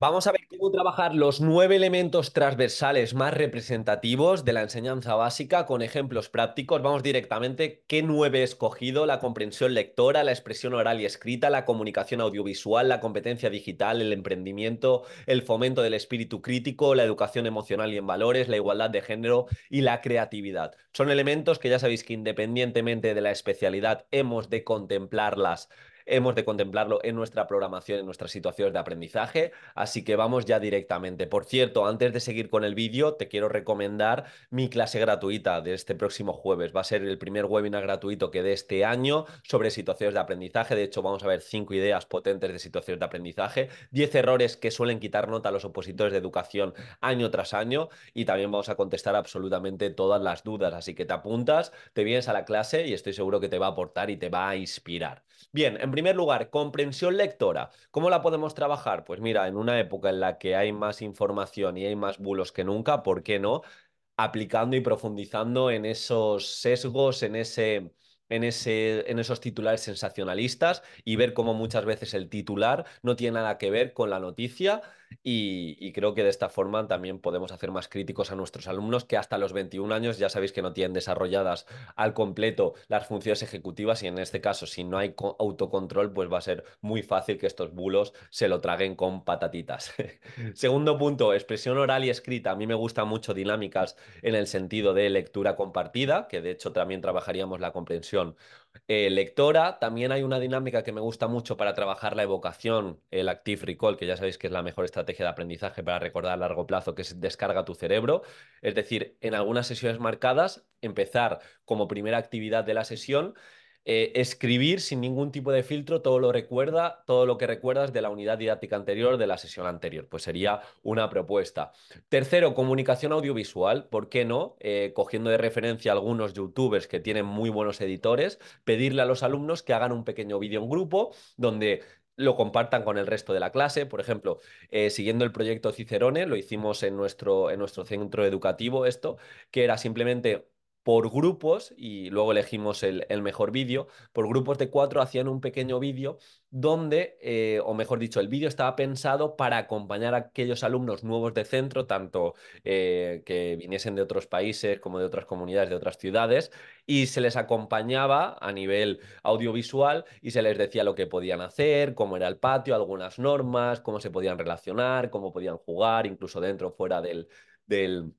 Vamos a ver cómo trabajar los nueve elementos transversales más representativos de la enseñanza básica con ejemplos prácticos. Vamos directamente, ¿qué nueve he escogido? La comprensión lectora, la expresión oral y escrita, la comunicación audiovisual, la competencia digital, el emprendimiento, el fomento del espíritu crítico, la educación emocional y en valores, la igualdad de género y la creatividad. Son elementos que ya sabéis que independientemente de la especialidad hemos de contemplarlas hemos de contemplarlo en nuestra programación, en nuestras situaciones de aprendizaje, así que vamos ya directamente. Por cierto, antes de seguir con el vídeo, te quiero recomendar mi clase gratuita de este próximo jueves. Va a ser el primer webinar gratuito que dé este año sobre situaciones de aprendizaje. De hecho, vamos a ver cinco ideas potentes de situaciones de aprendizaje, diez errores que suelen quitar nota a los opositores de educación año tras año y también vamos a contestar absolutamente todas las dudas. Así que te apuntas, te vienes a la clase y estoy seguro que te va a aportar y te va a inspirar. Bien, en primer lugar, comprensión lectora. ¿Cómo la podemos trabajar? Pues mira, en una época en la que hay más información y hay más bulos que nunca, ¿por qué no? Aplicando y profundizando en esos sesgos, en ese en, ese, en esos titulares sensacionalistas y ver cómo muchas veces el titular no tiene nada que ver con la noticia y, creo que de esta forma también podemos hacer más críticos a nuestros alumnos que hasta los 21 años ya sabéis que no tienen desarrolladas al completo las funciones ejecutivas y en este caso si no hay autocontrol pues va a ser muy fácil que estos bulos se lo traguen con patatitas. Segundo punto, expresión oral y escrita. A mí me gustan mucho dinámicas en el sentido de lectura compartida, que de hecho también trabajaríamos la comprensión eh, lectora. También hay una dinámica que me gusta mucho para trabajar la evocación, el Active Recall, que ya sabéis que es la mejor estrategia de aprendizaje para recordar a largo plazo, que es descarga tu cerebro. Es decir, en algunas sesiones marcadas, empezar como primera actividad de la sesión eh, escribir sin ningún tipo de filtro todo lo recuerda, todo lo que recuerdas de la unidad didáctica anterior, de la sesión anterior. Pues sería una propuesta. Tercero, comunicación audiovisual. ¿Por qué no? Eh, cogiendo de referencia algunos youtubers que tienen muy buenos editores, pedirle a los alumnos que hagan un pequeño vídeo en grupo donde lo compartan con el resto de la clase. Por ejemplo, eh, siguiendo el proyecto Cicerone, lo hicimos en nuestro, en nuestro centro educativo esto, que era simplemente por grupos, y luego elegimos el, mejor vídeo, por grupos de cuatro hacían un pequeño vídeo donde, eh, o mejor dicho, el vídeo estaba pensado para acompañar a aquellos alumnos nuevos de centro, tanto eh, que viniesen de otros países como de otras comunidades, de otras ciudades, y se les acompañaba a nivel audiovisual y se les decía lo que podían hacer, cómo era el patio, algunas normas, cómo se podían relacionar, cómo podían jugar, incluso dentro o fuera del, del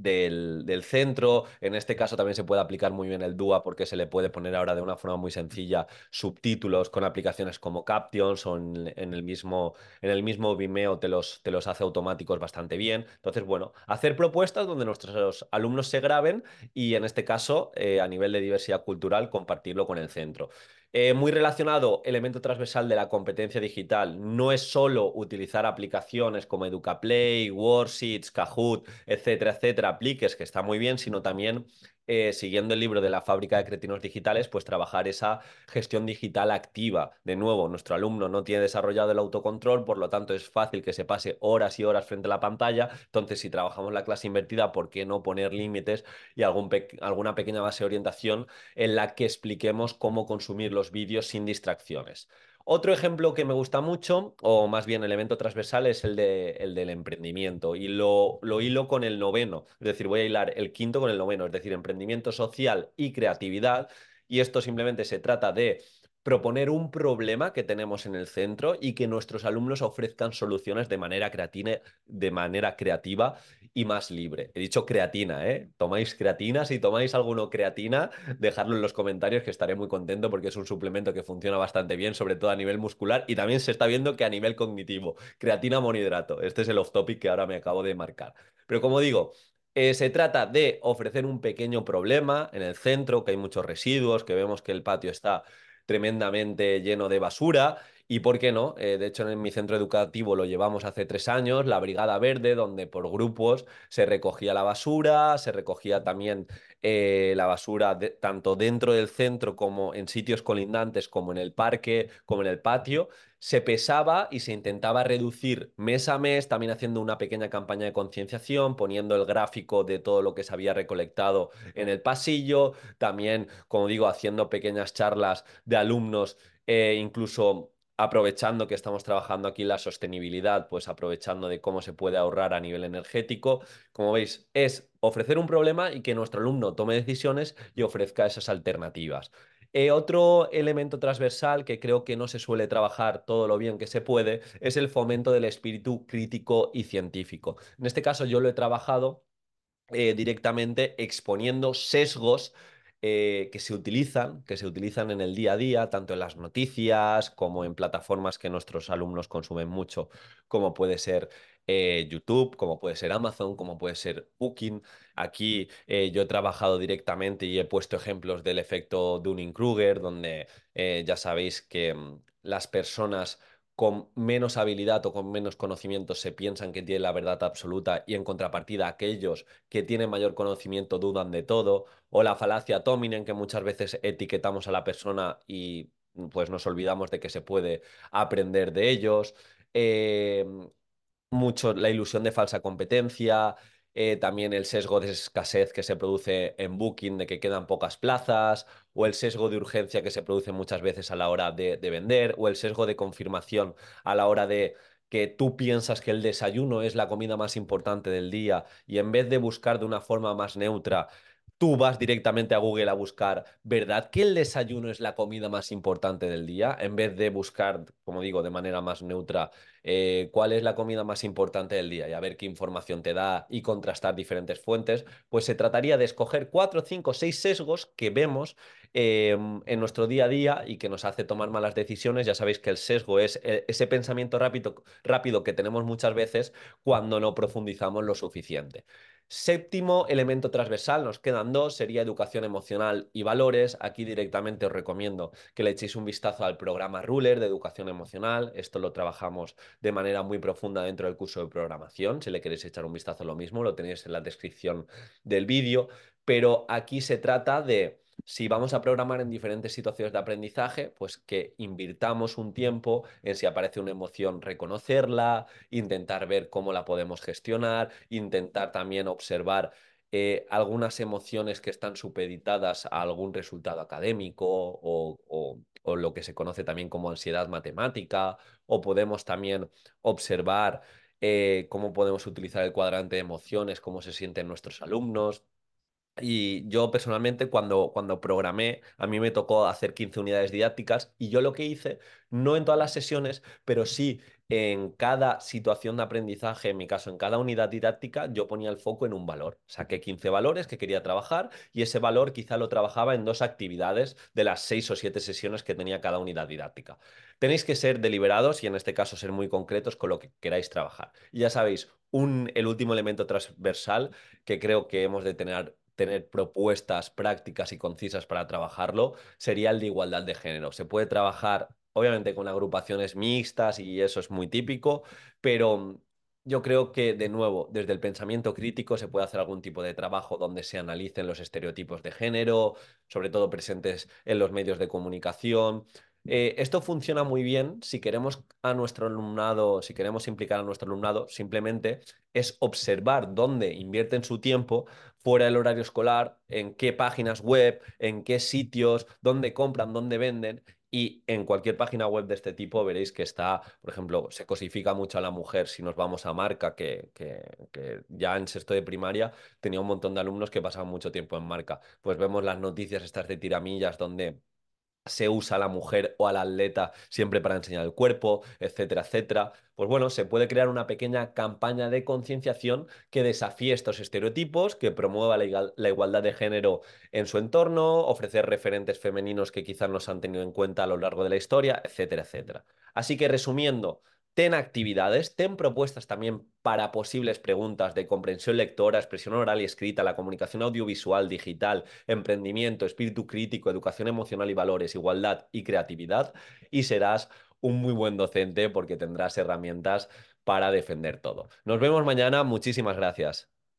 del, centro. En este caso también se puede aplicar muy bien el DUA porque se le puede poner ahora de una forma muy sencilla subtítulos con aplicaciones como Captions o en, el, mismo, en el mismo Vimeo te los, te los hace automáticos bastante bien. Entonces, bueno, hacer propuestas donde nuestros alumnos se graben y en este caso, eh, a nivel de diversidad cultural, compartirlo con el centro. Eh, muy relacionado, elemento transversal de la competencia digital, no es solo utilizar aplicaciones como EducaPlay, Worksheets, Kahoot, etcétera, etcétera, apliques, que está muy bien, sino también eh, siguiendo el libro de la fábrica de cretinos digitales, pues trabajar esa gestión digital activa. De nuevo, nuestro alumno no tiene desarrollado el autocontrol, por lo tanto es fácil que se pase horas y horas frente a la pantalla. Entonces, si trabajamos la clase invertida, ¿por qué no poner límites y alguna pequeña base de orientación en la que expliquemos cómo consumir los vídeos sin distracciones? Otro ejemplo que me gusta mucho, o más bien elemento transversal, es el, de, el del emprendimiento. Y lo, lo hilo con el noveno, es decir, voy a hilar el quinto con el noveno, es decir, emprendimiento social y creatividad. Y esto simplemente se trata de proponer un problema que tenemos en el centro y que nuestros alumnos ofrezcan soluciones de manera, creatina, de manera creativa y más libre. He dicho creatina, ¿eh? Tomáis creatina, si tomáis alguno creatina, dejadlo en los comentarios que estaré muy contento porque es un suplemento que funciona bastante bien, sobre todo a nivel muscular y también se está viendo que a nivel cognitivo. Creatina monohidrato, este es el off topic que ahora me acabo de marcar. Pero como digo, eh, se trata de ofrecer un pequeño problema en el centro, que hay muchos residuos, que vemos que el patio está tremendamente lleno de basura Y por qué no, eh, de hecho en mi centro educativo lo llevamos hace tres años, la Brigada Verde, donde por grupos se recogía la basura, se recogía también eh, la basura tanto dentro del centro como en sitios colindantes, como en el parque, como en el patio, se pesaba y se intentaba reducir mes a mes, también haciendo una pequeña campaña de concienciación, poniendo el gráfico de todo lo que se había recolectado en el pasillo, también, como digo, haciendo pequeñas charlas de alumnos, eh, incluso aprovechando que estamos trabajando aquí la sostenibilidad, pues aprovechando de cómo se puede ahorrar a nivel energético. Como veis, es ofrecer un problema y que nuestro alumno tome decisiones y ofrezca esas alternativas. Eh, otro elemento transversal que creo que no se suele trabajar todo lo bien que se puede es el fomento del espíritu crítico y científico. En este caso yo lo he trabajado eh, directamente exponiendo sesgos eh, que se utilizan, que se utilizan en el día a día, tanto en las noticias como en plataformas que nuestros alumnos consumen mucho, como puede ser eh, YouTube, como puede ser Amazon, como puede ser Booking. Aquí eh, yo he trabajado directamente y he puesto ejemplos del efecto Dunning-Kruger, donde ya sabéis que mm, las personas con menos habilidad o con menos conocimiento se piensan que tienen la verdad absoluta y en contrapartida aquellos que tienen mayor conocimiento dudan de todo, o la falacia Tominen que muchas veces etiquetamos a la persona y pues nos olvidamos de que se puede aprender de ellos, eh, mucho la ilusión de falsa competencia, eh, también el sesgo de escasez que se produce en Booking, de que quedan pocas plazas, o el sesgo de urgencia que se produce muchas veces a la hora de, de vender, o el sesgo de confirmación a la hora de que tú piensas que el desayuno es la comida más importante del día y en vez de buscar de una forma más neutra, tú vas directamente a Google a buscar, ¿verdad que el desayuno es la comida más importante del día? En vez de buscar, como digo, de manera más neutra, eh, cuál es la comida más importante del día y a ver qué información te da y contrastar diferentes fuentes, pues se trataría de escoger cuatro, cinco, seis sesgos que vemos em, en nuestro día a día y que nos hace tomar malas decisiones. Ya sabéis que el sesgo es eh, ese pensamiento rápido, rápido que tenemos muchas veces cuando no profundizamos lo suficiente. Séptimo elemento transversal, nos quedan dos, sería educación emocional y valores. Aquí directamente os recomiendo que le echéis un vistazo al programa Ruler de educación emocional. Esto lo trabajamos de manera muy profunda dentro del curso de programación. Si le queréis echar un vistazo lo mismo, lo tenéis en la descripción del vídeo. Pero aquí se trata de si vamos a programar en diferentes situaciones de aprendizaje, pues que invirtamos un tiempo en si aparece una emoción, reconocerla, intentar ver cómo la podemos gestionar, intentar también observar eh, algunas emociones que están supeditadas a algún resultado académico o, lo que se conoce también como ansiedad matemática, o podemos también observar eh, cómo podemos utilizar el cuadrante de emociones, cómo se sienten nuestros alumnos. Y yo personalmente cuando, cuando programé, a mí me tocó hacer 15 unidades didácticas y yo lo que hice, no en todas las sesiones, pero sí en cada situación de aprendizaje, en mi caso en cada unidad didáctica, yo ponía el foco en un valor. Saqué 15 valores que quería trabajar y ese valor quizá lo trabajaba en dos actividades de las seis o siete sesiones que tenía cada unidad didáctica. Tenéis que ser deliberados y en este caso ser muy concretos con lo que queráis trabajar. Y ya sabéis, un, el último elemento transversal que creo que hemos de tener tener propuestas prácticas y concisas para trabajarlo, sería el de igualdad de género. Se puede trabajar, obviamente, con agrupaciones mixtas y eso es muy típico, pero yo creo que, de nuevo, desde el pensamiento crítico se puede hacer algún tipo de trabajo donde se analicen los estereotipos de género, sobre todo presentes en los medios de comunicación, eh, esto funciona muy bien si queremos a nuestro alumnado, si queremos implicar a nuestro alumnado, simplemente es observar dónde invierten su tiempo fuera del horario escolar, en qué páginas web, en qué sitios, dónde compran, dónde venden. Y en cualquier página web de este tipo veréis que está, por ejemplo, se cosifica mucho a la mujer si nos vamos a marca, que, que ya en sexto de primaria tenía un montón de alumnos que pasaban mucho tiempo en marca. Pues vemos las noticias estas de tiramillas donde se usa a la mujer o al atleta siempre para enseñar el cuerpo, etcétera, etcétera. Pues bueno, se puede crear una pequeña campaña de concienciación que desafíe estos estereotipos, que promueva la, igualdad de género en su entorno, ofrecer referentes femeninos que quizás no se han tenido en cuenta a lo largo de la historia, etcétera, etcétera. Así que resumiendo, ten actividades, ten propuestas también para posibles preguntas de comprensión lectora, expresión oral y escrita, la comunicación audiovisual, digital, emprendimiento, espíritu crítico, educación emocional y valores, igualdad y creatividad, y serás un muy buen docente porque tendrás herramientas para defender todo. Nos vemos mañana. Muchísimas gracias.